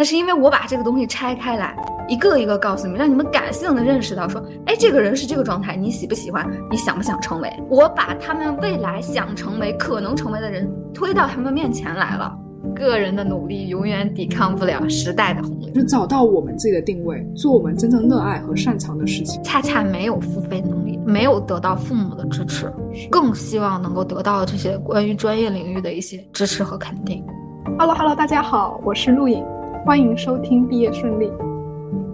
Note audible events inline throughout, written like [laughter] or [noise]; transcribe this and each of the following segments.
那是因为我把这个东西拆开来，一个一个告诉你们，让你们感性的认识到，说，哎，这个人是这个状态，你喜不喜欢？你想不想成为？我把他们未来想成为、可能成为的人推到他们面前来了。个人的努力永远抵抗不了时代的洪流，就找到我们自己的定位，做我们真正热爱和擅长的事情。恰恰没有付费能力，没有得到父母的支持，更希望能够得到这些关于专业领域的一些支持和肯定。Hello Hello，大家好，我是陆颖，欢迎收听毕业顺利。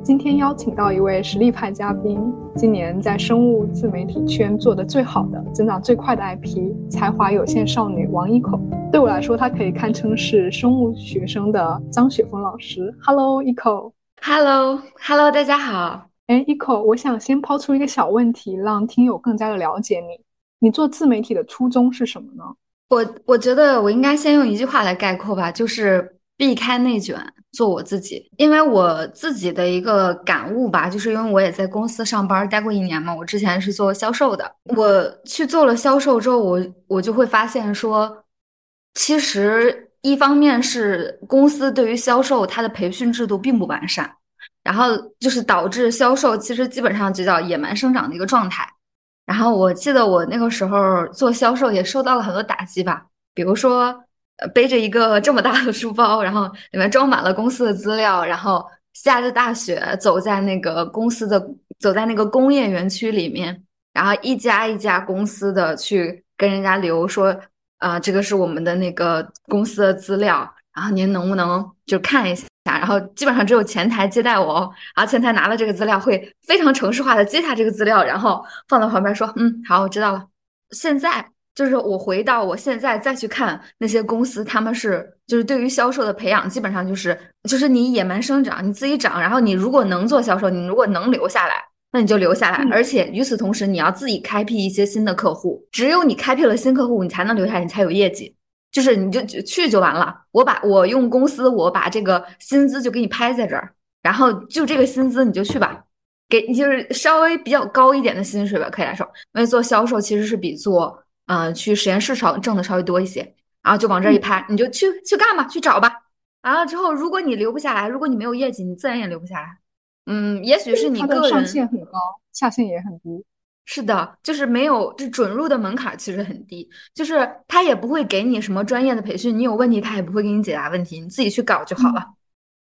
今天邀请到一位实力派嘉宾，今年在生物自媒体圈做的最好的、增长最快的 IP，才华有限少女王一口。对我来说，她可以堪称是生物学生的张雪峰老师。Hello，一口。Hello，Hello，大家好。哎，一口，我想先抛出一个小问题，让听友更加的了解你。你做自媒体的初衷是什么呢？我我觉得我应该先用一句话来概括吧，就是避开内卷。做我自己，因为我自己的一个感悟吧，就是因为我也在公司上班待过一年嘛。我之前是做销售的，我去做了销售之后，我我就会发现说，其实一方面是公司对于销售它的培训制度并不完善，然后就是导致销售其实基本上就叫野蛮生长的一个状态。然后我记得我那个时候做销售也受到了很多打击吧，比如说。呃，背着一个这么大的书包，然后里面装满了公司的资料，然后下着大雪走在那个公司的，走在那个工业园区里面，然后一家一家公司的去跟人家留说，啊，这个是我们的那个公司的资料，然后您能不能就看一下？然后基本上只有前台接待我，然后前台拿了这个资料，会非常程式化的接下这个资料，然后放到旁边说，嗯，好，我知道了。现在。就是我回到我现在再去看那些公司，他们是就是对于销售的培养，基本上就是就是你野蛮生长，你自己长，然后你如果能做销售，你如果能留下来，那你就留下来。而且与此同时，你要自己开辟一些新的客户，只有你开辟了新客户，你才能留下来，你才有业绩。就是你就去就完了。我把我用公司，我把这个薪资就给你拍在这儿，然后就这个薪资你就去吧，给你就是稍微比较高一点的薪水吧，可以来说，因为做销售其实是比做。嗯，去实验室稍挣的稍微多一些，然后就往这一拍，你就去去干吧，去找吧。完了之后，如果你留不下来，如果你没有业绩，你自然也留不下来。嗯，也许是你个人上限很高，下限也很低。是的，就是没有这准入的门槛其实很低，就是他也不会给你什么专业的培训，你有问题他也不会给你解答问题，你自己去搞就好了。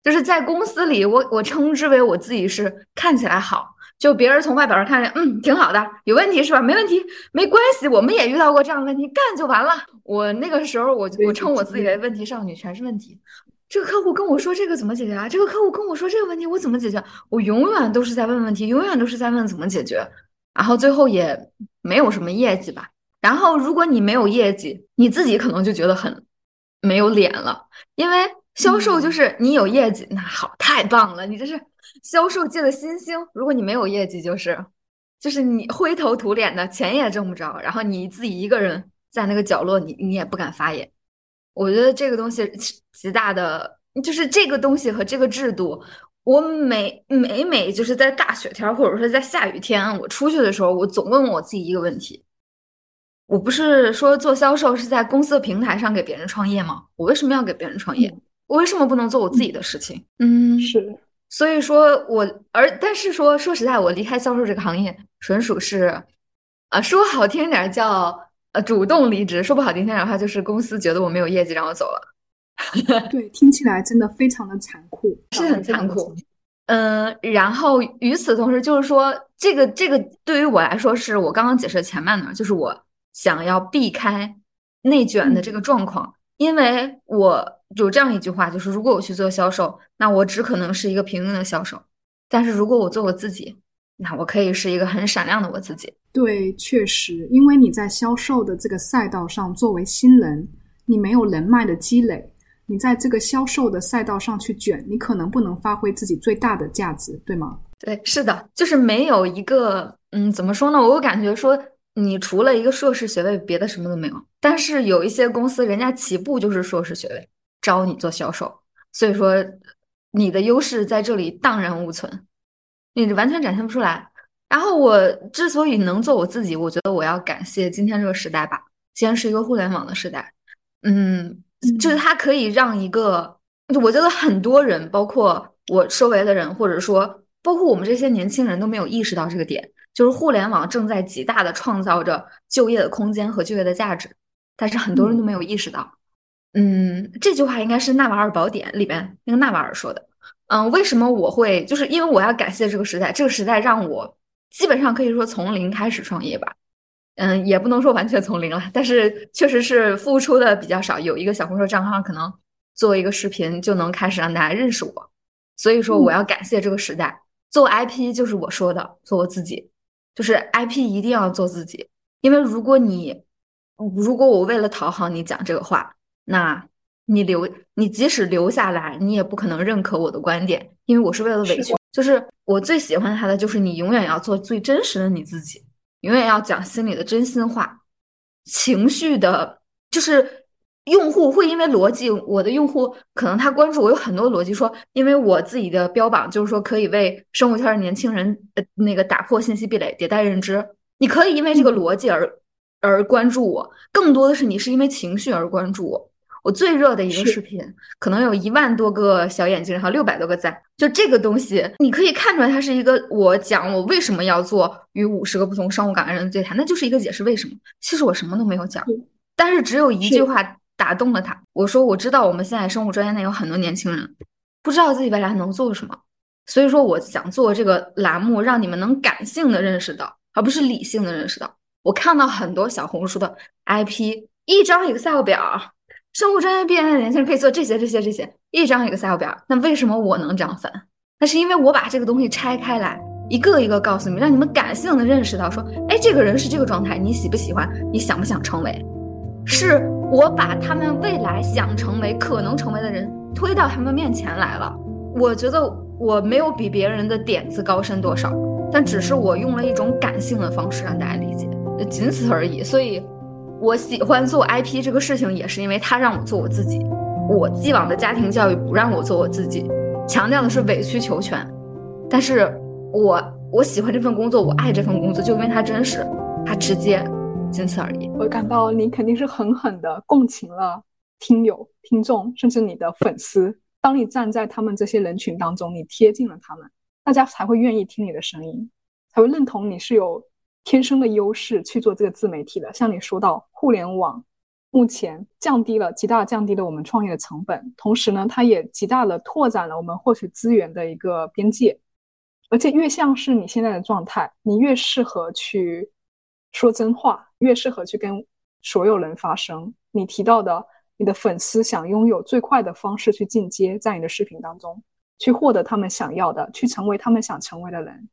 就是在公司里，我我称之为我自己是看起来好。就别人从外表上看着，嗯，挺好的，有问题是吧？没问题，没关系，我们也遇到过这样的问题，干就完了。我那个时候，我我称我自己为问题少女，全是问题。这个客户跟我说这个怎么解决啊？这个客户跟我说这个问题，我怎么解决？我永远都是在问问题，永远都是在问怎么解决，然后最后也没有什么业绩吧。然后如果你没有业绩，你自己可能就觉得很没有脸了，因为销售就是你有业绩，那好，太棒了，你这是。销售界的新星，如果你没有业绩，就是，就是你灰头土脸的，钱也挣不着，然后你自己一个人在那个角落，你你也不敢发言。我觉得这个东西极大的，就是这个东西和这个制度，我每每每就是在大雪天或者说在下雨天，我出去的时候，我总问我自己一个问题：我不是说做销售是在公司的平台上给别人创业吗？我为什么要给别人创业？我为什么不能做我自己的事情？嗯，是。所以说，我而但是说说实在，我离开销售这个行业，纯属是，啊，说好听点叫呃主动离职，说不好听点的话，就是公司觉得我没有业绩，让我走了。[laughs] 对，听起来真的非常的残酷，是很残酷。嗯，然后与此同时，就是说这个这个对于我来说，是我刚刚解释的前半段，就是我想要避开内卷的这个状况，因为我。有这样一句话，就是如果我去做销售，那我只可能是一个平庸的销售；但是如果我做我自己，那我可以是一个很闪亮的我自己。对，确实，因为你在销售的这个赛道上，作为新人，你没有人脉的积累，你在这个销售的赛道上去卷，你可能不能发挥自己最大的价值，对吗？对，是的，就是没有一个，嗯，怎么说呢？我感觉说，你除了一个硕士学位，别的什么都没有。但是有一些公司，人家起步就是硕士学位。招你做销售，所以说你的优势在这里荡然无存，你完全展现不出来。然后我之所以能做我自己，我觉得我要感谢今天这个时代吧。既然是一个互联网的时代，嗯，就是它可以让一个我觉得很多人，包括我周围的人，或者说包括我们这些年轻人都没有意识到这个点，就是互联网正在极大的创造着就业的空间和就业的价值，但是很多人都没有意识到。嗯，这句话应该是《纳瓦尔宝典》里边那个纳瓦尔说的。嗯，为什么我会？就是因为我要感谢这个时代，这个时代让我基本上可以说从零开始创业吧。嗯，也不能说完全从零了，但是确实是付出的比较少。有一个小红书账号，可能做一个视频就能开始让大家认识我。所以说，我要感谢这个时代。做 IP 就是我说的，做我自己，就是 IP 一定要做自己。因为如果你，如果我为了讨好你讲这个话，那你留，你即使留下来，你也不可能认可我的观点，因为我是为了委屈。就是我最喜欢他的，就是你永远要做最真实的你自己。永远要讲心里的真心话，情绪的，就是用户会因为逻辑，我的用户可能他关注我有很多逻辑，说因为我自己的标榜就是说可以为生活圈的年轻人呃那个打破信息壁垒，迭代认知，你可以因为这个逻辑而而关注我，更多的是你是因为情绪而关注我。我最热的一个视频，可能有一万多个小眼睛，还有六百多个赞。就这个东西，你可以看出来，它是一个我讲我为什么要做与五十个不同商务岗位人的对谈，那就是一个解释为什么。其实我什么都没有讲，但是只有一句话打动了他。我说我知道我们现在生物专业内有很多年轻人不知道自己未来能做什么，所以说我想做这个栏目，让你们能感性的认识到，而不是理性的认识到。我看到很多小红书的 IP，一张 Excel 表。生物专业毕业的年轻人可以做这些、这些、这些，一张 Excel 表。那为什么我能涨粉？那是因为我把这个东西拆开来，一个一个告诉你们，让你们感性的认识到，说，哎，这个人是这个状态，你喜不喜欢？你想不想成为？是我把他们未来想成为、可能成为的人推到他们面前来了。我觉得我没有比别人的点子高深多少，但只是我用了一种感性的方式让大家理解，仅此而已。所以。我喜欢做 IP 这个事情，也是因为他让我做我自己。我既往的家庭教育不让我做我自己，强调的是委曲求全。但是我我喜欢这份工作，我爱这份工作，就因为它真实，它直接，仅此而已。我感到你肯定是狠狠的共情了听友、听众，甚至你的粉丝。当你站在他们这些人群当中，你贴近了他们，大家才会愿意听你的声音，才会认同你是有。天生的优势去做这个自媒体的，像你说到，互联网目前降低了极大降低了我们创业的成本，同时呢，它也极大的拓展了我们获取资源的一个边界。而且越像是你现在的状态，你越适合去说真话，越适合去跟所有人发声。你提到的，你的粉丝想拥有最快的方式去进阶，在你的视频当中去获得他们想要的，去成为他们想成为的人。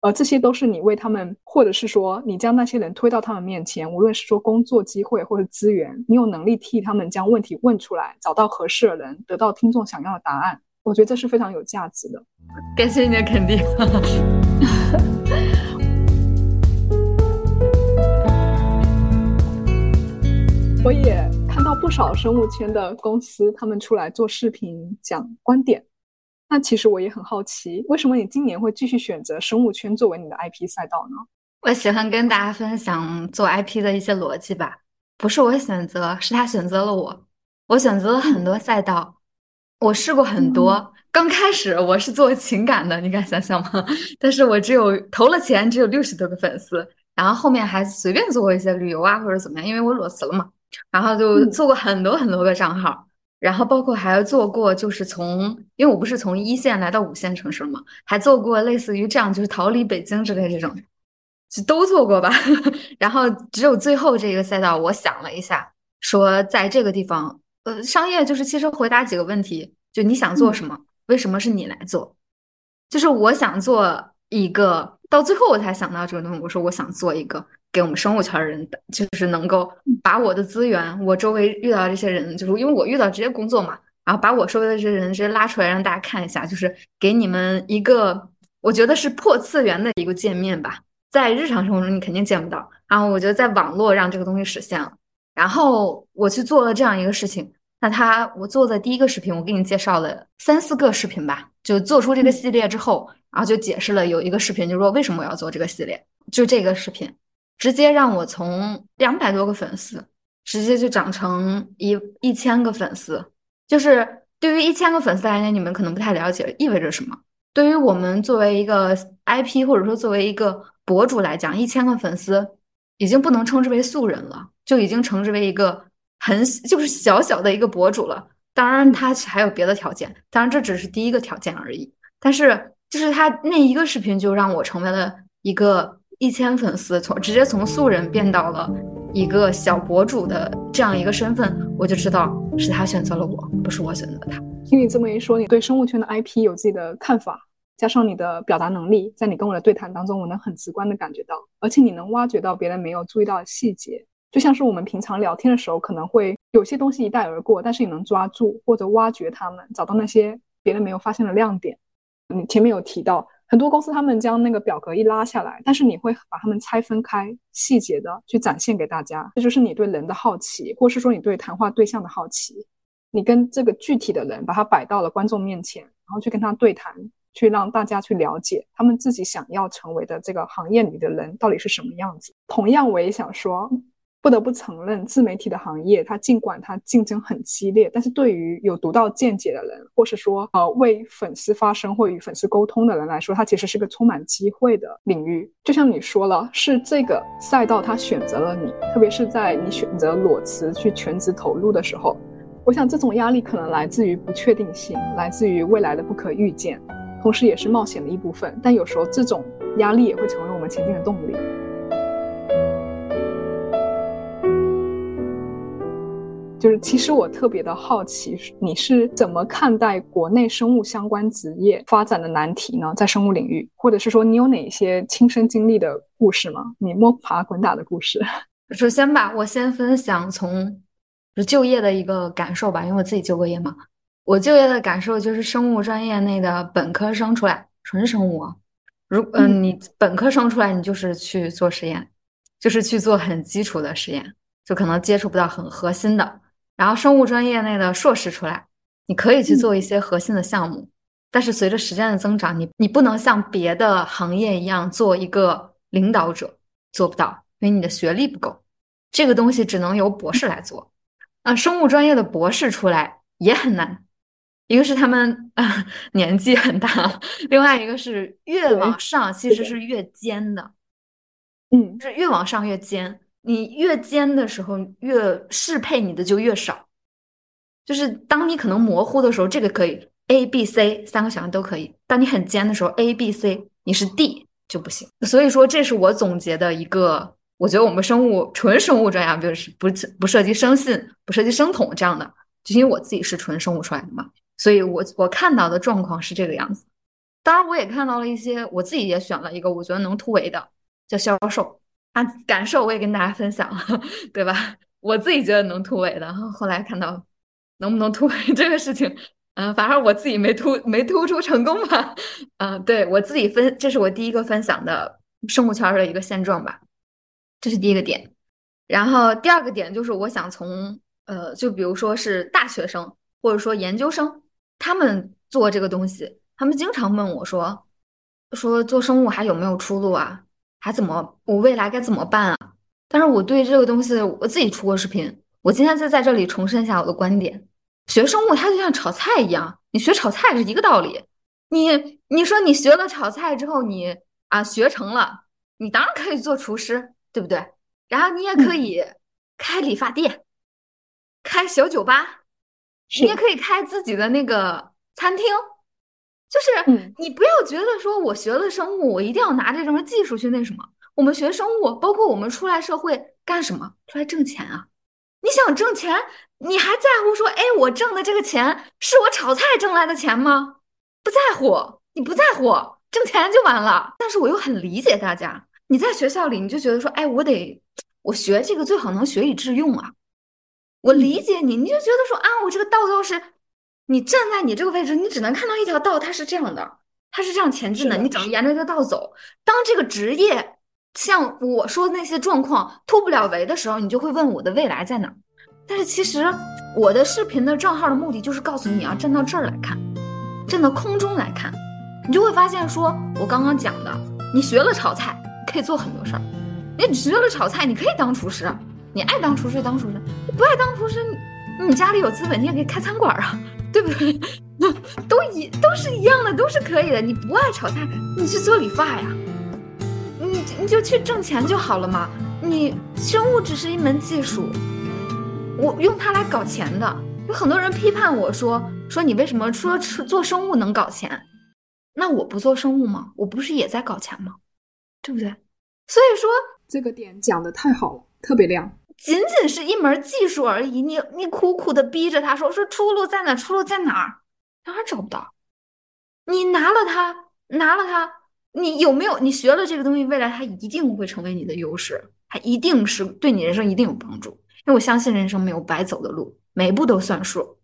呃，这些都是你为他们，或者是说你将那些人推到他们面前，无论是说工作机会或者资源，你有能力替他们将问题问出来，找到合适的人，得到听众想要的答案。我觉得这是非常有价值的。感谢你的肯定。我也看到不少生物圈的公司，他们出来做视频讲观点。那其实我也很好奇，为什么你今年会继续选择生物圈作为你的 IP 赛道呢？我喜欢跟大家分享做 IP 的一些逻辑吧，不是我选择，是他选择了我。我选择了很多赛道，我试过很多。刚开始我是做情感的，你敢想象吗？但是我只有投了钱，只有六十多个粉丝。然后后面还随便做过一些旅游啊，或者怎么样，因为我裸辞了嘛。然后就做过很多很多个账号。然后包括还做过，就是从，因为我不是从一线来到五线城市嘛，还做过类似于这样，就是逃离北京之类这种，就都做过吧。[laughs] 然后只有最后这个赛道，我想了一下，说在这个地方，呃，商业就是其实回答几个问题，就你想做什么，为什么是你来做？就是我想做一个，到最后我才想到这个东西，我说我想做一个。给我们生物圈人的，就是能够把我的资源，我周围遇到这些人，就是因为我遇到直接工作嘛，然后把我周围的这些人直接拉出来让大家看一下，就是给你们一个我觉得是破次元的一个界面吧，在日常生活中你肯定见不到，然后我觉得在网络让这个东西实现了，然后我去做了这样一个事情，那他我做的第一个视频，我给你介绍了三四个视频吧，就做出这个系列之后，然后就解释了有一个视频，就是说为什么我要做这个系列，就这个视频。直接让我从两百多个粉丝，直接就涨成一一千个粉丝，就是对于一千个粉丝来讲，你们可能不太了解意味着什么。对于我们作为一个 IP 或者说作为一个博主来讲，一千个粉丝已经不能称之为素人了，就已经称之为一个很就是小小的一个博主了。当然，他还有别的条件，当然这只是第一个条件而已。但是，就是他那一个视频就让我成为了一个一千粉丝，从直接从素人变到了一个小博主的这样一个身份，我就知道是他选择了我，不是我选择他。听你这么一说，你对生物圈的 IP 有自己的看法，加上你的表达能力，在你跟我的对谈当中，我能很直观的感觉到，而且你能挖掘到别人没有注意到的细节，就像是我们平常聊天的时候，可能会有些东西一带而过，但是你能抓住或者挖掘他们，找到那些别人没有发现的亮点。你前面有提到，很多公司他们将那个表格一拉下来，但是你会把它们拆分开，细节的去展现给大家。这就是你对人的好奇，或是说你对谈话对象的好奇。你跟这个具体的人把他摆到了观众面前，然后去跟他对谈，去让大家去了解他们自己想要成为的这个行业里的人到底是什么样子。同样，我也想说。不得不承认，自媒体的行业，它尽管它竞争很激烈，但是对于有独到见解的人，或是说呃为粉丝发声或与粉丝沟通的人来说，它其实是个充满机会的领域。就像你说了，是这个赛道它选择了你，特别是在你选择裸辞去全职投入的时候，我想这种压力可能来自于不确定性，来自于未来的不可预见，同时也是冒险的一部分。但有时候这种压力也会成为我们前进的动力。就是，其实我特别的好奇，你是怎么看待国内生物相关职业发展的难题呢？在生物领域，或者是说你有哪些亲身经历的故事吗？你摸爬滚打的故事。[laughs] 首先吧，我先分享从就业的一个感受吧，因为我自己就过业嘛。我就业的感受就是，生物专业内的本科生出来，纯生物，啊如嗯，你本科生出来，你就是去做实验，就是去做很基础的实验，就可能接触不到很核心的。然后生物专业内的硕士出来，你可以去做一些核心的项目，但是随着时间的增长，你你不能像别的行业一样做一个领导者，做不到，因为你的学历不够，这个东西只能由博士来做。啊，生物专业的博士出来也很难，一个是他们啊 [laughs] 年纪很大，另外一个是越往上其实是越尖的，嗯，是越往上越尖。你越尖的时候，越适配你的就越少。就是当你可能模糊的时候，这个可以 A、B、C 三个选项都可以；当你很尖的时候，A、B、C 你是 D 就不行。所以说，这是我总结的一个，我觉得我们生物纯生物专业，就是不不涉及生信、不涉及生统这样的，就因为我自己是纯生物出来的嘛，所以我我看到的状况是这个样子。当然，我也看到了一些，我自己也选了一个我觉得能突围的，叫销售。啊，感受我也跟大家分享了，对吧？我自己觉得能突围的，后来看到能不能突围 [laughs] 这个事情，嗯，反正我自己没突没突出成功吧。嗯，对我自己分，这是我第一个分享的生物圈的一个现状吧，这是第一个点。然后第二个点就是我想从呃，就比如说是大学生或者说研究生，他们做这个东西，他们经常问我说，说做生物还有没有出路啊？还怎么？我未来该怎么办啊？但是我对这个东西，我自己出过视频。我今天再在这里重申一下我的观点：学生物它就像炒菜一样，你学炒菜是一个道理。你你说你学了炒菜之后，你啊学成了，你当然可以做厨师，对不对？然后你也可以开理发店，开小酒吧，你也可以开自己的那个餐厅。就是你不要觉得说我学了生物，我一定要拿着什么技术去那什么。我们学生物，包括我们出来社会干什么？出来挣钱啊！你想挣钱，你还在乎说，哎，我挣的这个钱是我炒菜挣来的钱吗？不在乎，你不在乎，挣钱就完了。但是我又很理解大家，你在学校里你就觉得说，哎，我得我学这个最好能学以致用啊。我理解你，你就觉得说啊，我这个道道是。你站在你这个位置，你只能看到一条道，它是这样的，它是这样前进的。你只能沿着这个道走。当这个职业像我说的那些状况突不了围的时候，你就会问我的未来在哪？但是其实我的视频的账号的目的就是告诉你，要站到这儿来看，站到空中来看，你就会发现，说我刚刚讲的，你学了炒菜可以做很多事儿，你学了炒菜你可以当厨师，你爱当厨师当厨师，你不爱当厨师，你你家里有资本，你也可以开餐馆啊。对不对？[laughs] 都一都是一样的，都是可以的。你不爱炒菜，你去做理发呀，你你就去挣钱就好了嘛。你生物只是一门技术，我用它来搞钱的。有很多人批判我说说你为什么说做生物能搞钱？那我不做生物吗？我不是也在搞钱吗？对不对？所以说这个点讲的太好了，特别亮。仅仅是一门技术而已，你你苦苦的逼着他说说出路在哪？出路在哪儿？哪儿找不到？你拿了它，拿了它，你有没有？你学了这个东西，未来它一定会成为你的优势，它一定是对你人生一定有帮助。因为我相信人生没有白走的路，每一步都算数。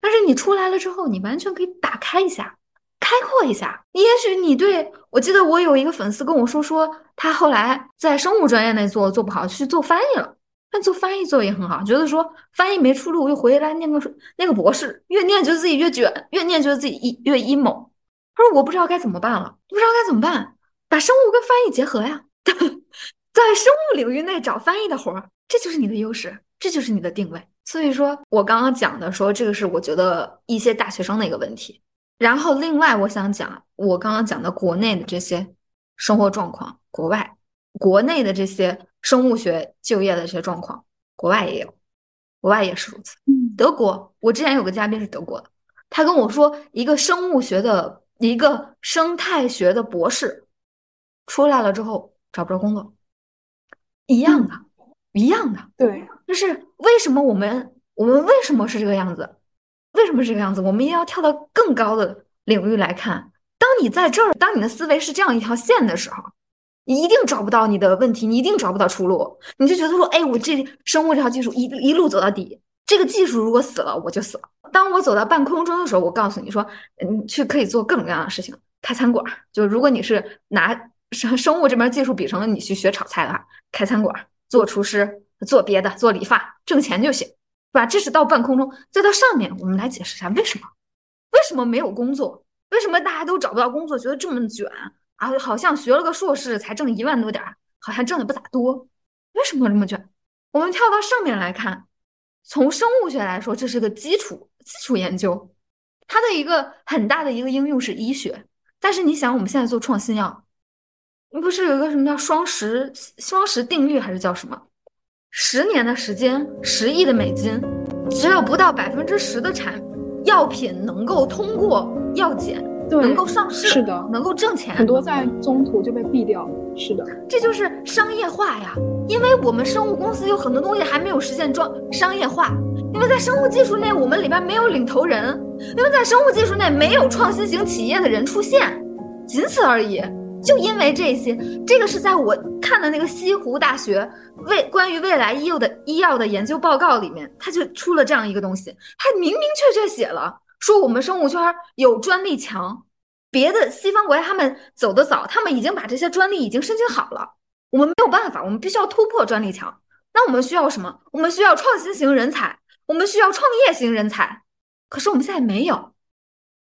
但是你出来了之后，你完全可以打开一下，开阔一下。也许你对我记得我有一个粉丝跟我说说，他后来在生物专业内做做不好，去做翻译了。但做翻译做也很好，觉得说翻译没出路，又回来念个那个博士，越念觉得自己越卷，越念觉得自己越 emo。他说我不知道该怎么办了，不知道该怎么办，把生物跟翻译结合呀，[laughs] 在生物领域内找翻译的活儿，这就是你的优势，这就是你的定位。所以说我刚刚讲的说这个是我觉得一些大学生的一个问题。然后另外我想讲我刚刚讲的国内的这些生活状况，国外国内的这些。生物学就业的这些状况，国外也有，国外也是如此。德国，我之前有个嘉宾是德国的，他跟我说，一个生物学的一个生态学的博士出来了之后找不着工作，一样的，一样的。对，就是为什么我们我们为什么是这个样子？为什么是这个样子？我们一定要跳到更高的领域来看。当你在这儿，当你的思维是这样一条线的时候。你一定找不到你的问题，你一定找不到出路，你就觉得说，哎，我这生物这套技术一一路走到底，这个技术如果死了，我就死了。当我走到半空中的时候，我告诉你说，你去可以做各种各样的事情，开餐馆。就如果你是拿生生物这门技术比成了你去学炒菜的话，开餐馆、做厨师、做别的、做理发，挣钱就行，对吧？这是到半空中，再到上面，我们来解释一下为什么，为什么没有工作，为什么大家都找不到工作，觉得这么卷。啊，好像学了个硕士才挣一万多点儿，好像挣的不咋多，为什么这么卷？我们跳到上面来看，从生物学来说，这是个基础基础研究，它的一个很大的一个应用是医学。但是你想，我们现在做创新药，你不是有一个什么叫双十双十定律，还是叫什么？十年的时间，十亿的美金，只有不到百分之十的产药品能够通过药检。能够上市是的，能够挣钱，很多在中途就被毙掉。是的，这就是商业化呀。因为我们生物公司有很多东西还没有实现装商业化，因为在生物技术内我们里边没有领头人，因为在生物技术内没有创新型企业的人出现，仅此而已。就因为这些，这个是在我看的那个西湖大学未关于未来医药的医药的研究报告里面，他就出了这样一个东西，他明明确确写了。说我们生物圈有专利墙，别的西方国家他们走得早，他们已经把这些专利已经申请好了。我们没有办法，我们必须要突破专利墙。那我们需要什么？我们需要创新型人才，我们需要创业型人才。可是我们现在没有。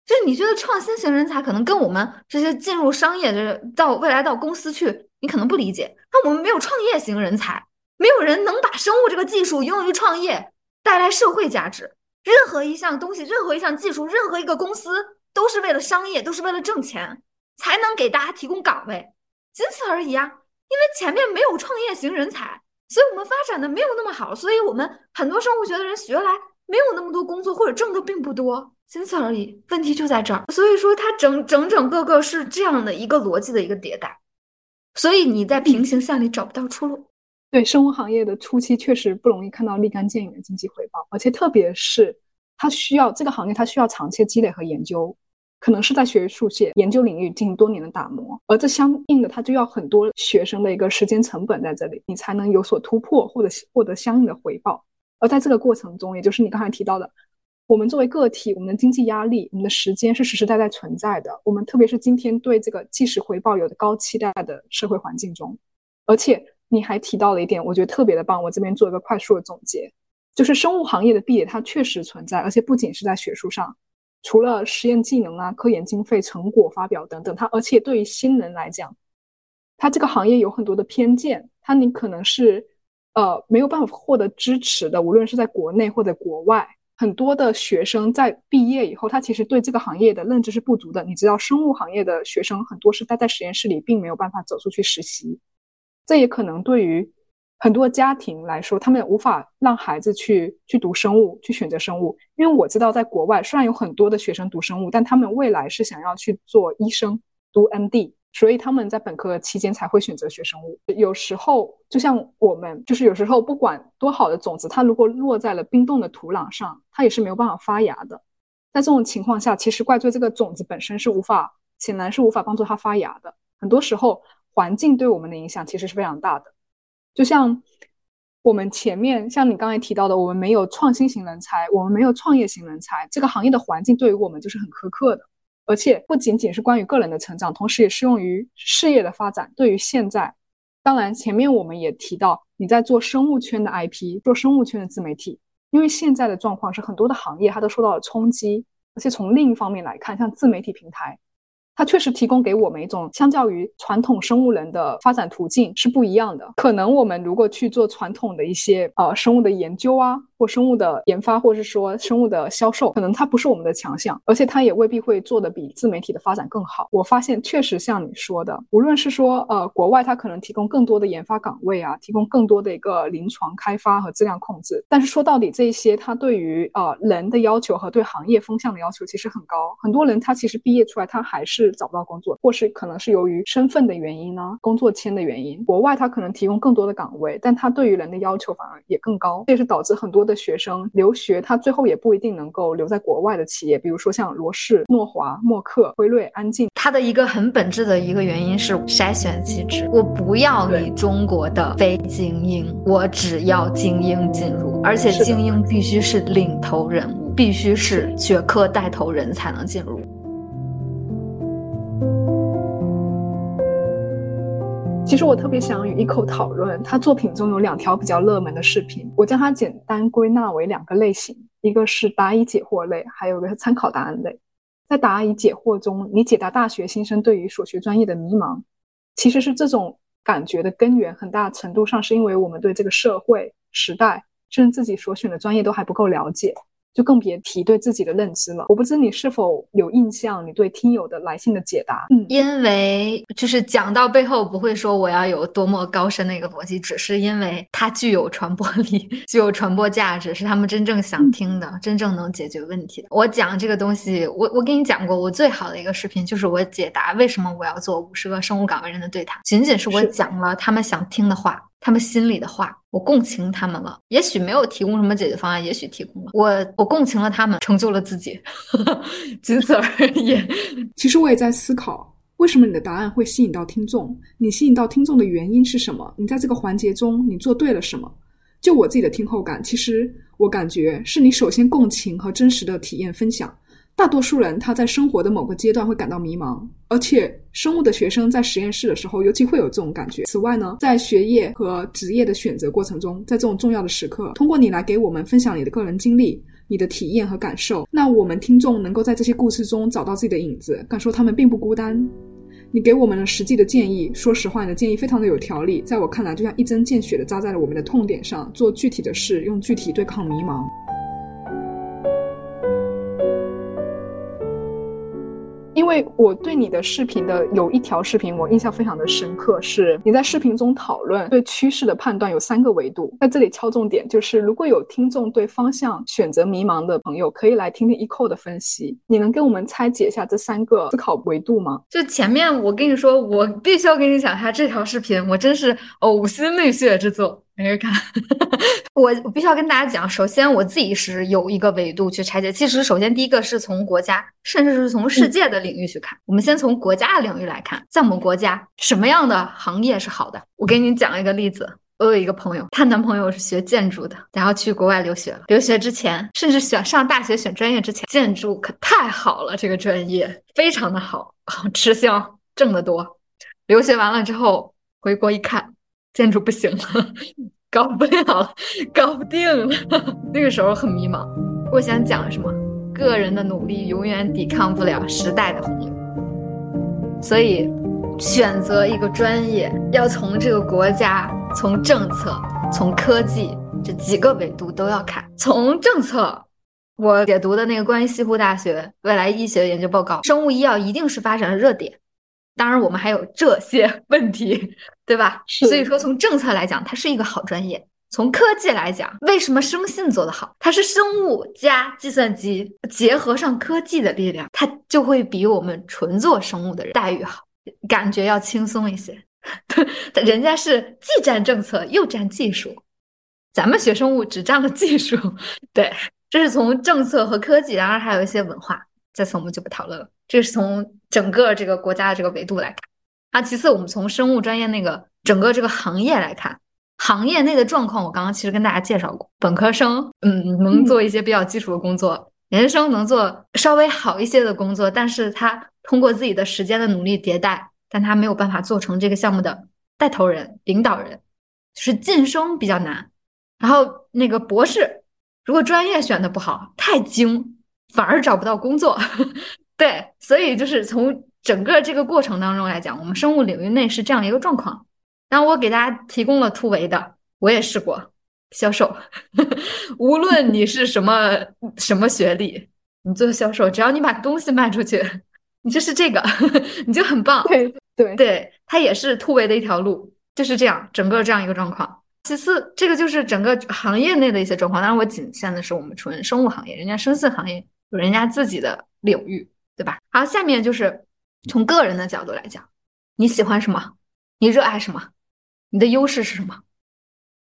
就是你觉得创新型人才可能跟我们这些进入商业的到未来到公司去，你可能不理解。那我们没有创业型人才，没有人能把生物这个技术用于创业，带来社会价值。任何一项东西，任何一项技术，任何一个公司，都是为了商业，都是为了挣钱，才能给大家提供岗位，仅此而已啊！因为前面没有创业型人才，所以我们发展的没有那么好，所以我们很多生物学的人学来没有那么多工作，或者挣的并不多，仅此而已。问题就在这儿，所以说它整整整个个是这样的一个逻辑的一个迭代，所以你在平行线里找不到出路。对生物行业的初期确实不容易看到立竿见影的经济回报，而且特别是它需要这个行业，它需要长期积累和研究，可能是在学术界研究领域进行多年的打磨，而这相应的它就要很多学生的一个时间成本在这里，你才能有所突破或者获得相应的回报。而在这个过程中，也就是你刚才提到的，我们作为个体，我们的经济压力，我们的时间是实实在在存在的。我们特别是今天对这个即时回报有着高期待的社会环境中，而且。你还提到了一点，我觉得特别的棒。我这边做一个快速的总结，就是生物行业的壁垒它确实存在，而且不仅是在学术上，除了实验技能啊、科研经费、成果发表等等，它而且对于新人来讲，它这个行业有很多的偏见，它你可能是呃没有办法获得支持的，无论是在国内或者国外，很多的学生在毕业以后，他其实对这个行业的认知是不足的。你知道，生物行业的学生很多是待在实验室里，并没有办法走出去实习。这也可能对于很多家庭来说，他们无法让孩子去去读生物，去选择生物。因为我知道，在国外虽然有很多的学生读生物，但他们未来是想要去做医生，读 MD。所以他们在本科期间才会选择学生物。有时候，就像我们，就是有时候不管多好的种子，它如果落在了冰冻的土壤上，它也是没有办法发芽的。在这种情况下，其实怪罪这个种子本身是无法，显然是无法帮助它发芽的。很多时候，环境对我们的影响其实是非常大的。就像我们前面，像你刚才提到的，我们没有创新型人才，我们没有创业型人才，这个行业的环境对于我们就是很苛刻的。而且不仅仅是关于个人的成长，同时也适用于事业的发展。对于现在，当然前面我们也提到，你在做生物圈的 IP，做生物圈的自媒体，因为现在的状况是很多的行业它都受到了冲击。而且从另一方面来看，像自媒体平台。它确实提供给我们一种相较于传统生物人的发展途径是不一样的。可能我们如果去做传统的一些呃生物的研究啊，或生物的研发，或者是说生物的销售，可能它不是我们的强项，而且它也未必会做的比自媒体的发展更好。我发现确实像你说的，无论是说呃国外它可能提供更多的研发岗位啊，提供更多的一个临床开发和质量控制，但是说到底这一些它对于呃人的要求和对行业风向的要求其实很高。很多人他其实毕业出来他还是。找不到工作，或是可能是由于身份的原因呢，工作签的原因。国外他可能提供更多的岗位，但他对于人的要求反而也更高，这也是导致很多的学生留学，他最后也不一定能够留在国外的企业。比如说像罗氏、诺华、默克、辉瑞、安进，它的一个很本质的一个原因是筛选机制。我不要你中国的非精英，我只要精英进入，而且精英必须是领头人物，必须是学科带头人才能进入。其实我特别想与 Eco 讨论，他作品中有两条比较热门的视频，我将它简单归纳为两个类型，一个是答疑解惑类，还有一个是参考答案类。在答疑解惑中，你解答大学新生对于所学专业的迷茫，其实是这种感觉的根源，很大程度上是因为我们对这个社会、时代，甚至自己所选的专业都还不够了解。就更别提对自己的认知了。我不知你是否有印象，你对听友的来信的解答。嗯，因为就是讲到背后不会说我要有多么高深的一个逻辑，只是因为它具有传播力，[laughs] 具有传播价值，是他们真正想听的，真正能解决问题的。我讲这个东西，我我给你讲过，我最好的一个视频就是我解答为什么我要做五十个生物岗位人的对谈，仅仅是我讲了他们想听的话。他们心里的话，我共情他们了。也许没有提供什么解决方案，也许提供了。我我共情了他们，成就了自己，[laughs] 仅此而已。其实我也在思考，为什么你的答案会吸引到听众？你吸引到听众的原因是什么？你在这个环节中，你做对了什么？就我自己的听后感，其实我感觉是你首先共情和真实的体验分享。大多数人他在生活的某个阶段会感到迷茫，而且生物的学生在实验室的时候尤其会有这种感觉。此外呢，在学业和职业的选择过程中，在这种重要的时刻，通过你来给我们分享你的个人经历、你的体验和感受，那我们听众能够在这些故事中找到自己的影子，感受他们并不孤单。你给我们了实际的建议，说实话，你的建议非常的有条理，在我看来就像一针见血的扎在了我们的痛点上，做具体的事，用具体对抗迷茫。因为我对你的视频的有一条视频，我印象非常的深刻，是你在视频中讨论对趋势的判断有三个维度，在这里敲重点，就是如果有听众对方向选择迷茫的朋友，可以来听听 Eco 的分析。你能跟我们拆解一下这三个思考维度吗？就前面我跟你说，我必须要跟你讲一下这条视频，我真是呕心沥血之作。没人看，[laughs] 我我必须要跟大家讲。首先，我自己是有一个维度去拆解。其实，首先第一个是从国家，甚至是从世界的领域去看。我们先从国家的领域来看，在我们国家什么样的行业是好的？我给你讲一个例子。我有一个朋友，她男朋友是学建筑的，然后去国外留学了。留学之前，甚至选上大学选专业之前，建筑可太好了，这个专业非常的好，吃香，挣得多。留学完了之后，回国一看。建筑不行了，搞不了，搞不定了。[laughs] 那个时候很迷茫。我想讲什么？个人的努力永远抵抗不了时代的洪流。所以，选择一个专业要从这个国家、从政策、从科技这几个维度都要看。从政策，我解读的那个关于西湖大学未来医学研究报告，生物医药一定是发展的热点。当然，我们还有这些 [laughs] 问题，对吧？所以说，从政策来讲，它是一个好专业；从科技来讲，为什么生信做得好？它是生物加计算机结合上科技的力量，它就会比我们纯做生物的人待遇好，感觉要轻松一些。[laughs] 人家是既占政策又占技术，咱们学生物只占了技术。对，这是从政策和科技，当然还有一些文化。这次我们就不讨论了。这是从整个这个国家的这个维度来看。啊，其次我们从生物专业那个整个这个行业来看，行业内的状况，我刚刚其实跟大家介绍过。本科生，嗯，能做一些比较基础的工作；研究生能做稍微好一些的工作，但是他通过自己的时间的努力迭代，但他没有办法做成这个项目的带头人、领导人，就是晋升比较难。然后那个博士，如果专业选的不好，太精。反而找不到工作，对，所以就是从整个这个过程当中来讲，我们生物领域内是这样一个状况。然后我给大家提供了突围的，我也试过销售，[laughs] 无论你是什么什么学历，你做销售，只要你把东西卖出去，你就是这个，[laughs] 你就很棒。对对对，它也是突围的一条路，就是这样，整个这样一个状况。其次，这个就是整个行业内的一些状况，当然我仅限的是我们纯生物行业，人家生信行业。有人家自己的领域，对吧？好，下面就是从个人的角度来讲，你喜欢什么？你热爱什么？你的优势是什么？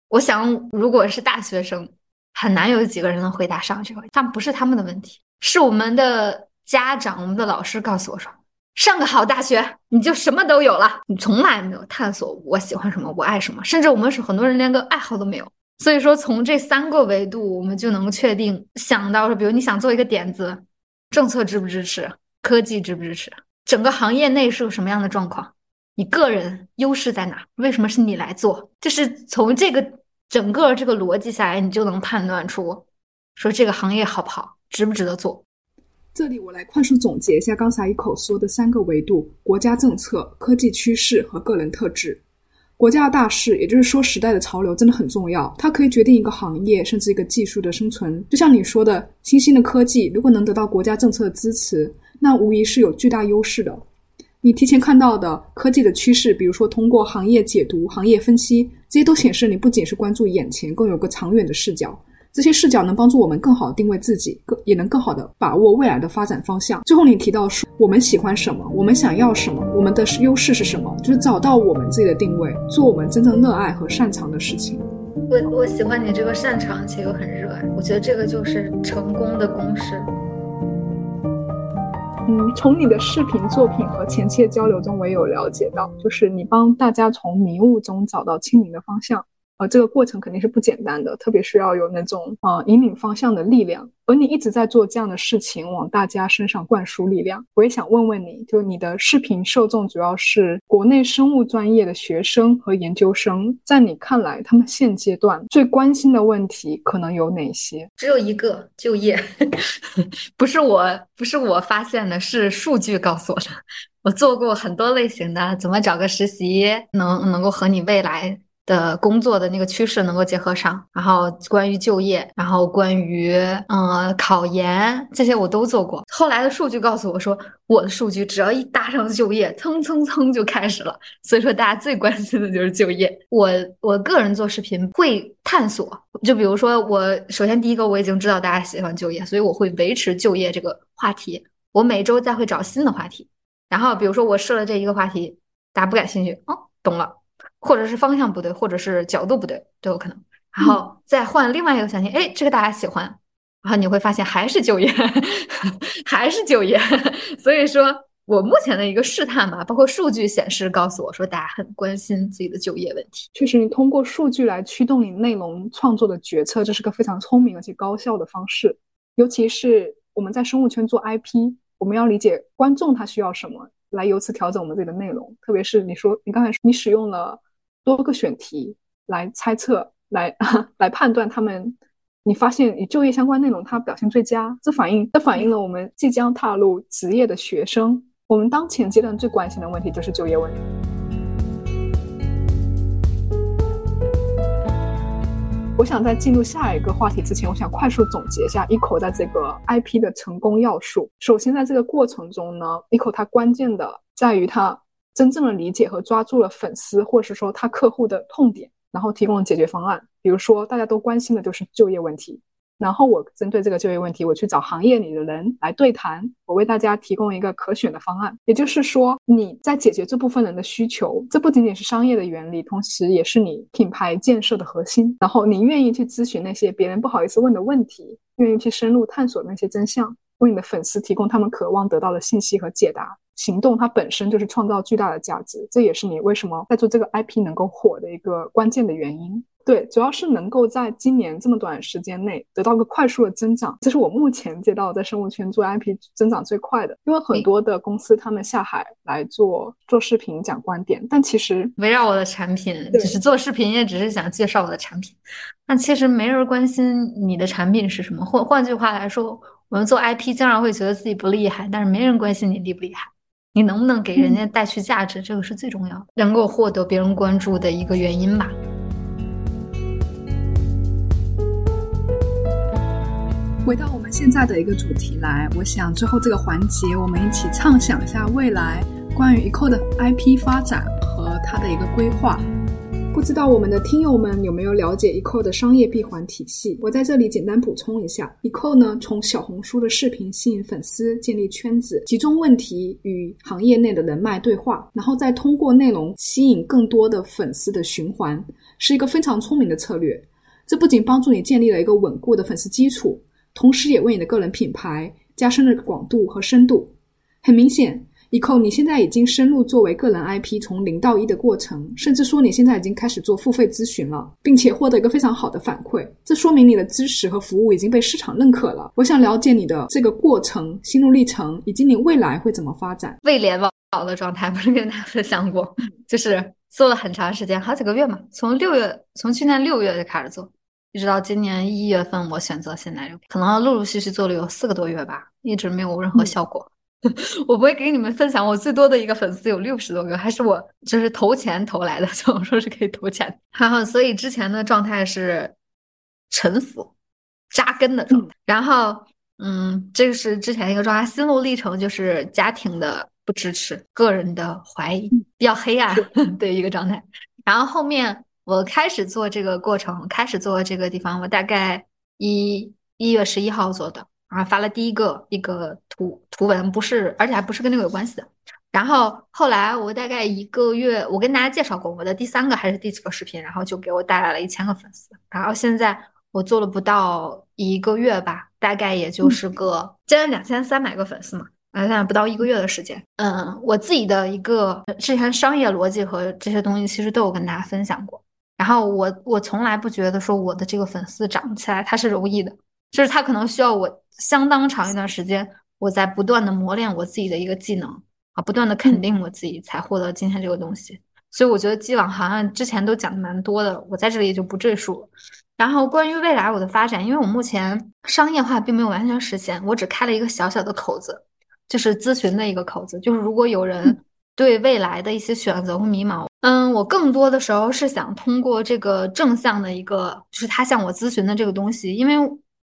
我想，如果是大学生，很难有几个人能回答上这个。但不是他们的问题，是我们的家长、我们的老师告诉我说，上个好大学，你就什么都有了。你从来没有探索我喜欢什么，我爱什么，甚至我们是很多人连个爱好都没有。所以说，从这三个维度，我们就能确定想到说，比如你想做一个点子，政策支不支持，科技支不支持，整个行业内是个什么样的状况，你个人优势在哪？为什么是你来做？就是从这个整个这个逻辑下来，你就能判断出，说这个行业好不好，值不值得做。这里我来快速总结一下刚才一口说的三个维度：国家政策、科技趋势和个人特质。国家的大事，也就是说时代的潮流，真的很重要。它可以决定一个行业甚至一个技术的生存。就像你说的，新兴的科技如果能得到国家政策的支持，那无疑是有巨大优势的。你提前看到的科技的趋势，比如说通过行业解读、行业分析，这些都显示你不仅是关注眼前，更有个长远的视角。这些视角能帮助我们更好定位自己，更也能更好的把握未来的发展方向。最后，你提到说我们喜欢什么，我们想要什么，我们的优势是什么，就是找到我们自己的定位，做我们真正热爱和擅长的事情。我我喜欢你这个擅长且又很热爱，我觉得这个就是成功的公式。嗯，从你的视频作品和前期的交流中，我也有了解到，就是你帮大家从迷雾中找到清明的方向。呃，这个过程肯定是不简单的，特别需要有那种呃引领方向的力量。而你一直在做这样的事情，往大家身上灌输力量。我也想问问你，就你的视频受众主要是国内生物专业的学生和研究生，在你看来，他们现阶段最关心的问题可能有哪些？只有一个，就业。[laughs] 不是我，不是我发现的，是数据告诉我的。我做过很多类型的，怎么找个实习能能够和你未来。的工作的那个趋势能够结合上，然后关于就业，然后关于嗯考研这些我都做过。后来的数据告诉我说，我的数据只要一搭上就业，蹭蹭蹭就开始了。所以说大家最关心的就是就业。我我个人做视频会探索，就比如说我首先第一个我已经知道大家喜欢就业，所以我会维持就业这个话题。我每周再会找新的话题，然后比如说我试了这一个话题，大家不感兴趣，哦，懂了。或者是方向不对，或者是角度不对，都有可能。然后再换另外一个想题，哎，这个大家喜欢，然后你会发现还是就业，[laughs] 还是就业。所以说我目前的一个试探吧，包括数据显示告诉我说，大家很关心自己的就业问题。确实，你通过数据来驱动你内容创作的决策，这是个非常聪明而且高效的方式。尤其是我们在生物圈做 IP，我们要理解观众他需要什么，来由此调整我们自己的内容。特别是你说，你刚才说你使用了。多个选题来猜测，来 [laughs] 来判断他们。你发现与就业相关内容，它表现最佳，这反映这反映了我们即将踏入职业的学生，我们当前阶段最关心的问题就是就业问题。我想在进入下一个话题之前，我想快速总结一下 Eco 在这个 IP 的成功要素。首先，在这个过程中呢，Eco 它关键的在于它真正的理解和抓住了粉丝或者是说他客户的痛点，然后提供了解决方案。比如说，大家都关心的就是就业问题。然后我针对这个就业问题，我去找行业里的人来对谈，我为大家提供一个可选的方案。也就是说，你在解决这部分人的需求，这不仅仅是商业的原理，同时也是你品牌建设的核心。然后你愿意去咨询那些别人不好意思问的问题，愿意去深入探索那些真相，为你的粉丝提供他们渴望得到的信息和解答。行动它本身就是创造巨大的价值，这也是你为什么在做这个 IP 能够火的一个关键的原因。对，主要是能够在今年这么短时间内得到个快速的增长，这是我目前接到在生物圈做 IP 增长最快的。因为很多的公司他们下海来做做视频讲观点，但其实围绕我的产品，只是做视频，也只是想介绍我的产品。那其实没人关心你的产品是什么。换换句话来说，我们做 IP 经常会觉得自己不厉害，但是没人关心你厉不厉害，你能不能给人家带去价值，这个是最重要的，能够获得别人关注的一个原因吧。回到我们现在的一个主题来，我想最后这个环节，我们一起畅想一下未来关于 Eco 的 IP 发展和它的一个规划。不知道我们的听友们有没有了解 Eco 的商业闭环体系？我在这里简单补充一下，Eco 呢，从小红书的视频吸引粉丝，建立圈子，集中问题与行业内的人脉对话，然后再通过内容吸引更多的粉丝的循环，是一个非常聪明的策略。这不仅帮助你建立了一个稳固的粉丝基础。同时也为你的个人品牌加深了广度和深度。很明显，Eco，你现在已经深入作为个人 IP 从零到一的过程，甚至说你现在已经开始做付费咨询了，并且获得一个非常好的反馈。这说明你的知识和服务已经被市场认可了。我想了解你的这个过程、心路历程，以及你未来会怎么发展。未联网的状态不是跟大家分享过，[laughs] 就是做了很长时间，好几个月嘛，从六月，从去年六月就开始做。一直到今年一月份，我选择现在可能陆陆续续做了有四个多月吧，一直没有任何效果。[laughs] 我不会给你们分享，我最多的一个粉丝有六十多个，还是我就是投钱投来的，小红书是可以投钱。然后，所以之前的状态是沉浮、扎根的状态。然后，嗯，这个是之前一个状态，心路历程就是家庭的不支持，个人的怀疑，比较黑暗的一个状态。然后后面。我开始做这个过程，开始做这个地方，我大概一一月十一号做的，然后发了第一个一个图图文，不是，而且还不是跟那个有关系的。然后后来我大概一个月，我跟大家介绍过我的第三个还是第几个视频，然后就给我带来了一千个粉丝。然后现在我做了不到一个月吧，大概也就是个将近两千三百个粉丝嘛。啊，现在不到一个月的时间。嗯，我自己的一个之前商业逻辑和这些东西，其实都有跟大家分享过。然后我我从来不觉得说我的这个粉丝涨起来它是容易的，就是他可能需要我相当长一段时间，我在不断的磨练我自己的一个技能啊，不断的肯定我自己，才获得今天这个东西。所以我觉得既往好像之前都讲的蛮多的，我在这里也就不赘述了。然后关于未来我的发展，因为我目前商业化并没有完全实现，我只开了一个小小的口子，就是咨询的一个口子，就是如果有人对未来的一些选择会迷茫。嗯，我更多的时候是想通过这个正向的一个，就是他向我咨询的这个东西，因为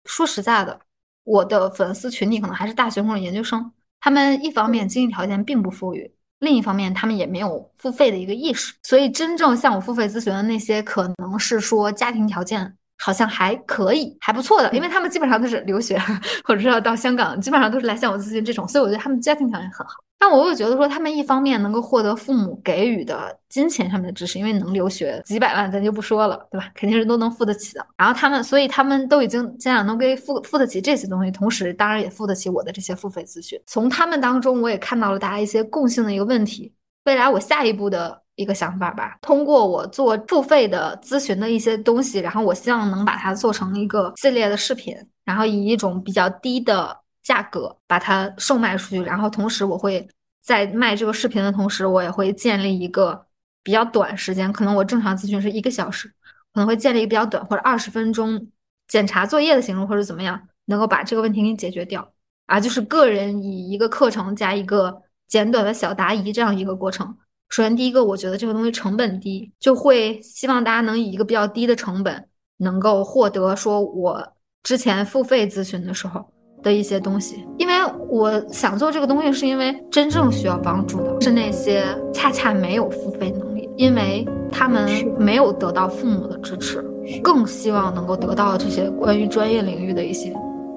说实在的，我的粉丝群体可能还是大学或者研究生，他们一方面经济条件并不富裕，另一方面他们也没有付费的一个意识，所以真正向我付费咨询的那些，可能是说家庭条件好像还可以，还不错的，因为他们基本上都是留学或者是要到香港，基本上都是来向我咨询这种，所以我觉得他们家庭条件很好。但我又觉得说，他们一方面能够获得父母给予的金钱上面的支持，因为能留学几百万，咱就不说了，对吧？肯定是都能付得起的。然后他们，所以他们都已经家长能给付付得起这些东西，同时当然也付得起我的这些付费咨询。从他们当中，我也看到了大家一些共性的一个问题。未来我下一步的一个想法吧，通过我做付费的咨询的一些东西，然后我希望能把它做成一个系列的视频，然后以一种比较低的。价格把它售卖出去，然后同时我会在卖这个视频的同时，我也会建立一个比较短时间，可能我正常咨询是一个小时，可能会建立一个比较短或者二十分钟检查作业的形式，或者怎么样，能够把这个问题给你解决掉啊，就是个人以一个课程加一个简短的小答疑这样一个过程。首先第一个，我觉得这个东西成本低，就会希望大家能以一个比较低的成本。能够获得说我之前付费咨询的时候的一些东西，因为我想做这个东西，是因为真正需要帮助的是那些恰恰没有付费能力，因为他们没有得到父母的支持，更希望能够得到这些关于专业领域的一些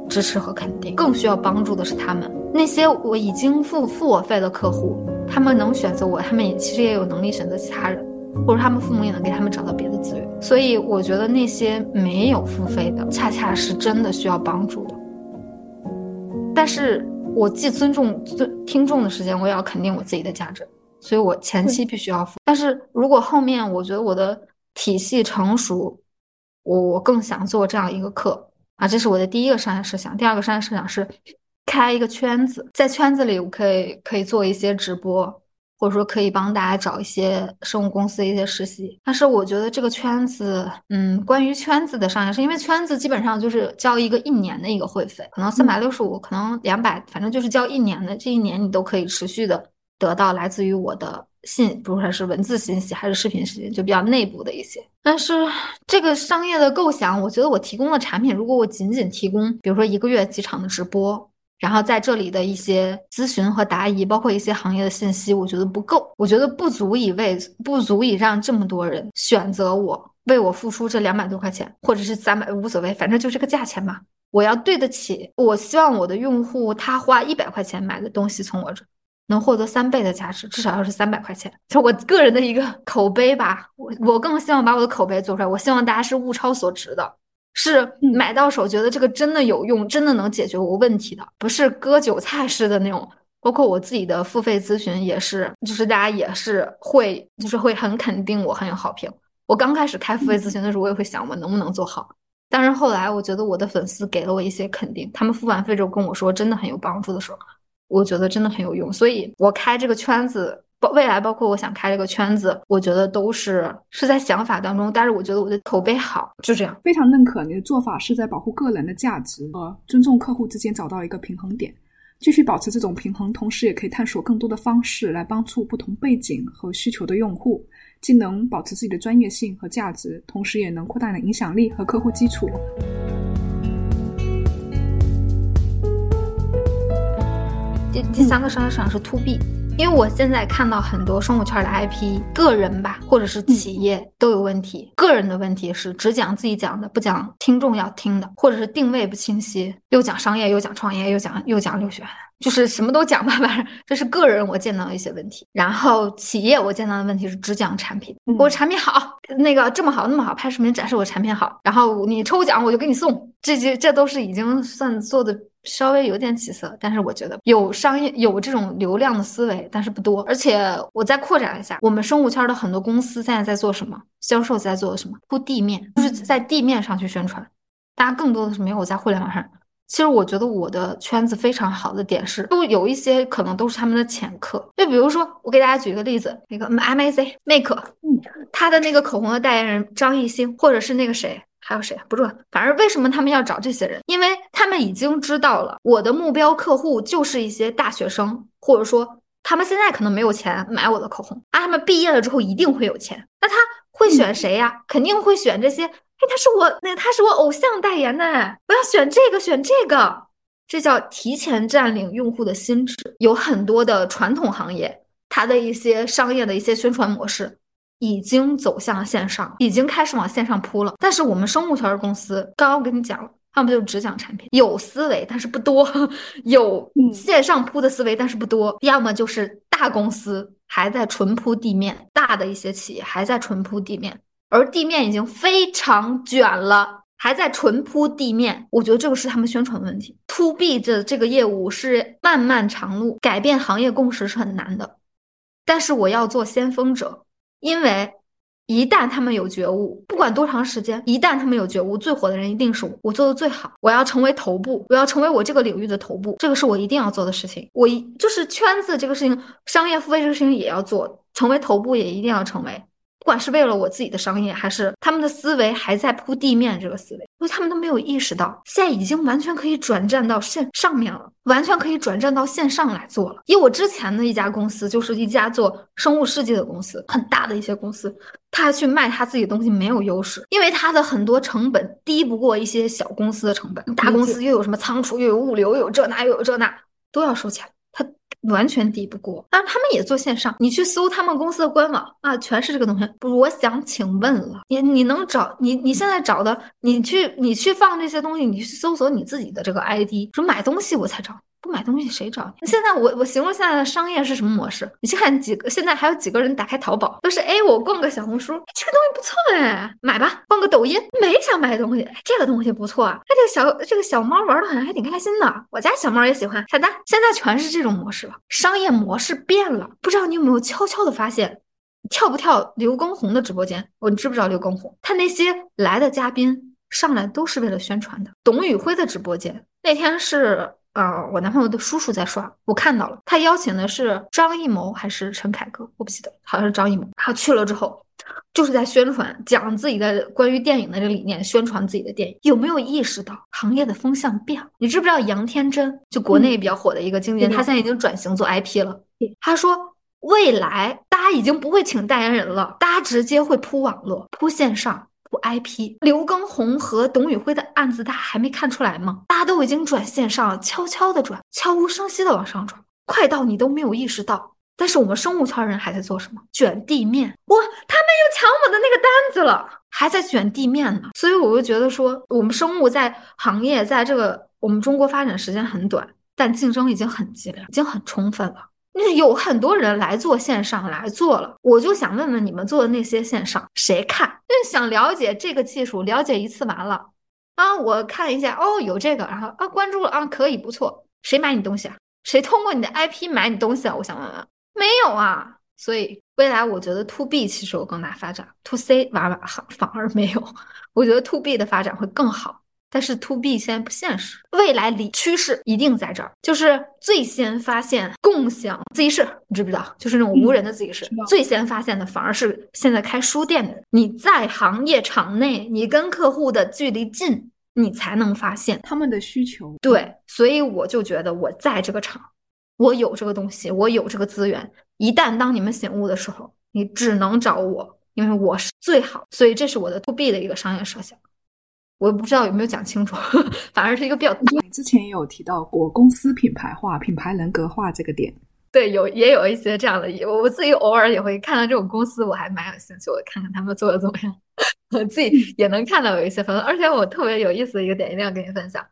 支持和肯定，更需要帮助的是他们那些我已经付付我费的客户，他们能选择我，他们也其实也有能力选择其他人。或者他们父母也能给他们找到别的资源，所以我觉得那些没有付费的，恰恰是真的需要帮助的。但是我既尊重尊听众的时间，我也要肯定我自己的价值，所以我前期必须要付。但是如果后面我觉得我的体系成熟，我我更想做这样一个课啊，这是我的第一个商业设想。第二个商业设想是开一个圈子，在圈子里我可以可以做一些直播。或者说可以帮大家找一些生物公司的一些实习，但是我觉得这个圈子，嗯，关于圈子的商业是因为圈子基本上就是交一个一年的一个会费，可能三百六十五，可能两百，反正就是交一年的，这一年你都可以持续的得到来自于我的信，不管是文字信息还是视频信息，就比较内部的一些。但是这个商业的构想，我觉得我提供的产品，如果我仅仅提供，比如说一个月几场的直播。然后在这里的一些咨询和答疑，包括一些行业的信息，我觉得不够，我觉得不足以为不足以让这么多人选择我，为我付出这两百多块钱，或者是三百，无所谓，反正就这个价钱嘛。我要对得起，我希望我的用户他花一百块钱买的东西，从我这能获得三倍的价值，至少要是三百块钱，就我个人的一个口碑吧。我我更希望把我的口碑做出来，我希望大家是物超所值的。是买到手，觉得这个真的有用，真的能解决我问题的，不是割韭菜式的那种。包括我自己的付费咨询也是，就是大家也是会，就是会很肯定我，很有好评。我刚开始开付费咨询的时候，我也会想我能不能做好，但是后来我觉得我的粉丝给了我一些肯定，他们付完费之后跟我说真的很有帮助的时候，我觉得真的很有用，所以我开这个圈子。包未来包括我想开这个圈子，我觉得都是是在想法当中，但是我觉得我的口碑好，就这样。非常认可你的做法是在保护个人的价值和尊重客户之间找到一个平衡点，继续保持这种平衡，同时也可以探索更多的方式来帮助不同背景和需求的用户，既能保持自己的专业性和价值，同时也能扩大你的影响力和客户基础。第第三个商业市场是 To B。因为我现在看到很多生物圈的 IP，个人吧，或者是企业都有问题。个人的问题是只讲自己讲的，不讲听众要听的，或者是定位不清晰，又讲商业，又讲创业，又讲又讲留学，就是什么都讲吧。反正这是个人我见到的一些问题。然后企业我见到的问题是只讲产品，我产品好，那个这么好那么好，拍视频展示我产品好，然后你抽奖我就给你送，这些这都是已经算做的。稍微有点起色，但是我觉得有商业有这种流量的思维，但是不多。而且我再扩展一下，我们生物圈的很多公司现在在做什么？销售在做什么？铺地面，就是在地面上去宣传。大家更多的是没有在互联网上。其实我觉得我的圈子非常好的点是，都有一些可能都是他们的潜客。就比如说，我给大家举一个例子，那个 M A C Make，嗯，他的那个口红的代言人张艺兴，或者是那个谁。还有谁不重要，反正为什么他们要找这些人？因为他们已经知道了我的目标客户就是一些大学生，或者说他们现在可能没有钱买我的口红，啊，他们毕业了之后一定会有钱。那他会选谁呀？肯定会选这些。哎，他是我那他是我偶像代言的，我要选这个选这个，这叫提前占领用户的心智。有很多的传统行业，它的一些商业的一些宣传模式。已经走向线上，已经开始往线上铺了。但是我们生物圈的公司，刚刚我跟你讲了，要么就只讲产品，有思维但是不多，[laughs] 有线上铺的思维但是不多；要么就是大公司还在纯铺地面，大的一些企业还在纯铺地面，而地面已经非常卷了，还在纯铺地面。我觉得这个是他们宣传的问题。To B 这这个业务是漫漫长路，改变行业共识是很难的。但是我要做先锋者。因为一旦他们有觉悟，不管多长时间，一旦他们有觉悟，最火的人一定是我。我做的最好，我要成为头部，我要成为我这个领域的头部，这个是我一定要做的事情。我一就是圈子这个事情，商业付费这个事情也要做，成为头部也一定要成为。不管是为了我自己的商业，还是他们的思维还在铺地面这个思维，因为他们都没有意识到，现在已经完全可以转战到线上面了，完全可以转战到线上来做了。以我之前的一家公司，就是一家做生物试剂的公司，很大的一些公司，他去卖他自己的东西没有优势，因为他的很多成本低不过一些小公司的成本，大公司又有什么仓储，又有物流，又有这那，又有这那，都要收钱。完全抵不过，但是他们也做线上。你去搜他们公司的官网啊，全是这个东西。不，我想请问了，你你能找你你现在找的，你去你去放这些东西，你去搜索你自己的这个 ID，说买东西我才找。不买东西谁找你？现在我我形容现在的商业是什么模式？你去看几个，现在还有几个人打开淘宝都是哎，我逛个小红书，这个东西不错哎，买吧。逛个抖音，没想买东西，这个东西不错啊，哎，这个小这个小猫玩的好像还挺开心的，我家小猫也喜欢，下单。现在全是这种模式了，商业模式变了。不知道你有没有悄悄的发现，跳不跳刘畊宏的直播间？我你知不知道刘畊宏？他那些来的嘉宾上来都是为了宣传的。董宇辉的直播间那天是。呃，我男朋友的叔叔在刷，我看到了，他邀请的是张艺谋还是陈凯歌，我不记得，好像是张艺谋。他去了之后，就是在宣传，讲自己的关于电影的这个理念，宣传自己的电影。有没有意识到行业的风向变了？你知不知道杨天真，就国内比较火的一个经纪人，他现在已经转型做 IP 了。他说，未来大家已经不会请代言人了，大家直接会铺网络，铺线上。不 IP，刘畊宏和董宇辉的案子，大家还没看出来吗？大家都已经转线上，悄悄的转，悄无声息的往上转，快到你都没有意识到。但是我们生物圈人还在做什么？卷地面。我他们又抢我的那个单子了，还在卷地面呢。所以我就觉得说，我们生物在行业，在这个我们中国发展时间很短，但竞争已经很激烈，已经很充分了。那有很多人来做线上来做了，我就想问问你们做的那些线上谁看？就想了解这个技术，了解一次完了啊，我看一下哦，有这个，然后啊关注了啊，可以不错。谁买你东西啊？谁通过你的 IP 买你东西啊？我想问问，没有啊。所以未来我觉得 To B 其实有更大发展，To C 往往反而没有。我觉得 To B 的发展会更好。但是 to B 现在不现实，未来里趋势一定在这儿，就是最先发现共享自习室，你知不知道？就是那种无人的自习室，最先发现的反而是现在开书店的人。你在行业场内，你跟客户的距离近，你才能发现他们的需求。对，所以我就觉得我在这个场，我有这个东西，我有这个资源。一旦当你们醒悟的时候，你只能找我，因为我是最好。所以这是我的 to B 的一个商业设想。我不知道有没有讲清楚，[laughs] 反而是一个比较。你之前也有提到过公司品牌化、品牌人格化这个点。[laughs] 对，有也有一些这样的，我我自己偶尔也会看到这种公司，我还蛮有兴趣，我看看他们做的怎么样。[laughs] 我自己也能看到有一些分，而且我特别有意思的一个点，一定要跟你分享。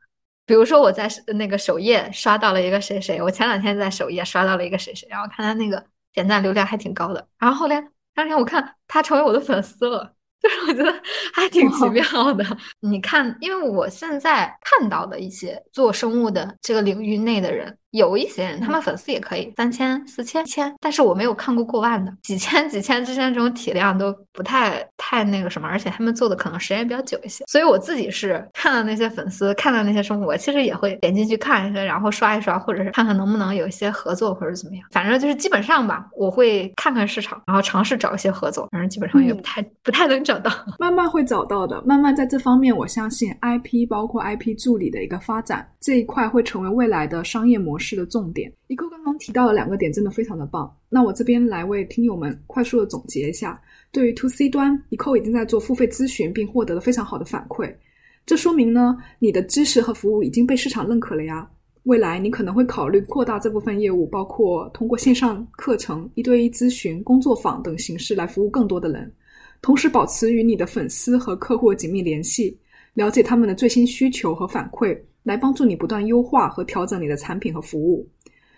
比如说我在那个首页刷到了一个谁谁，我前两天在首页刷到了一个谁谁，然后看他那个点赞流量还挺高的，然后后来当天我看他成为我的粉丝了。就是我觉得还挺奇妙的。你看，因为我现在看到的一些做生物的这个领域内的人。有一些人，他们粉丝也可以三千、四千、千，但是我没有看过过万的，几千、几千之间这种体量都不太太那个什么，而且他们做的可能时间比较久一些。所以我自己是看到那些粉丝，看到那些生活，其实也会点进去看一下，然后刷一刷，或者是看看能不能有一些合作或者怎么样。反正就是基本上吧，我会看看市场，然后尝试找一些合作。反正基本上也不太不太能找到，慢慢会找到的。慢慢在这方面，我相信 IP 包括 IP 助理的一个发展这一块会成为未来的商业模式。是的重点，一扣刚刚提到的两个点真的非常的棒。那我这边来为听友们快速的总结一下：对于 To C 端，一扣已经在做付费咨询，并获得了非常好的反馈。这说明呢，你的知识和服务已经被市场认可了呀。未来你可能会考虑扩大这部分业务，包括通过线上课程、一对一咨询、工作坊等形式来服务更多的人，同时保持与你的粉丝和客户紧密联系，了解他们的最新需求和反馈。来帮助你不断优化和调整你的产品和服务。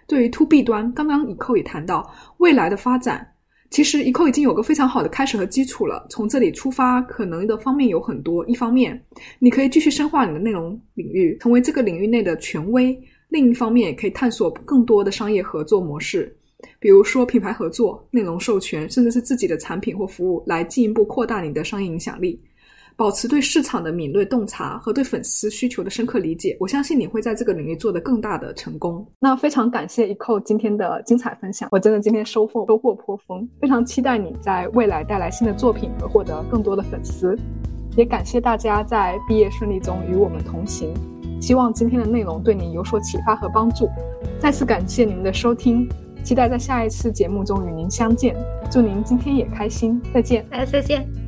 对于 To B 端，刚刚 Eco 也谈到未来的发展，其实 Eco 已经有个非常好的开始和基础了。从这里出发，可能的方面有很多。一方面，你可以继续深化你的内容领域，成为这个领域内的权威；另一方面，也可以探索更多的商业合作模式，比如说品牌合作、内容授权，甚至是自己的产品或服务，来进一步扩大你的商业影响力。保持对市场的敏锐洞察和对粉丝需求的深刻理解，我相信你会在这个领域做得更大的成功。那非常感谢 Eco 今天的精彩分享，我真的今天收获收获颇丰，非常期待你在未来带来新的作品和获得更多的粉丝。也感谢大家在毕业顺利中与我们同行，希望今天的内容对你有所启发和帮助。再次感谢您的收听，期待在下一次节目中与您相见。祝您今天也开心，再见，大家再见。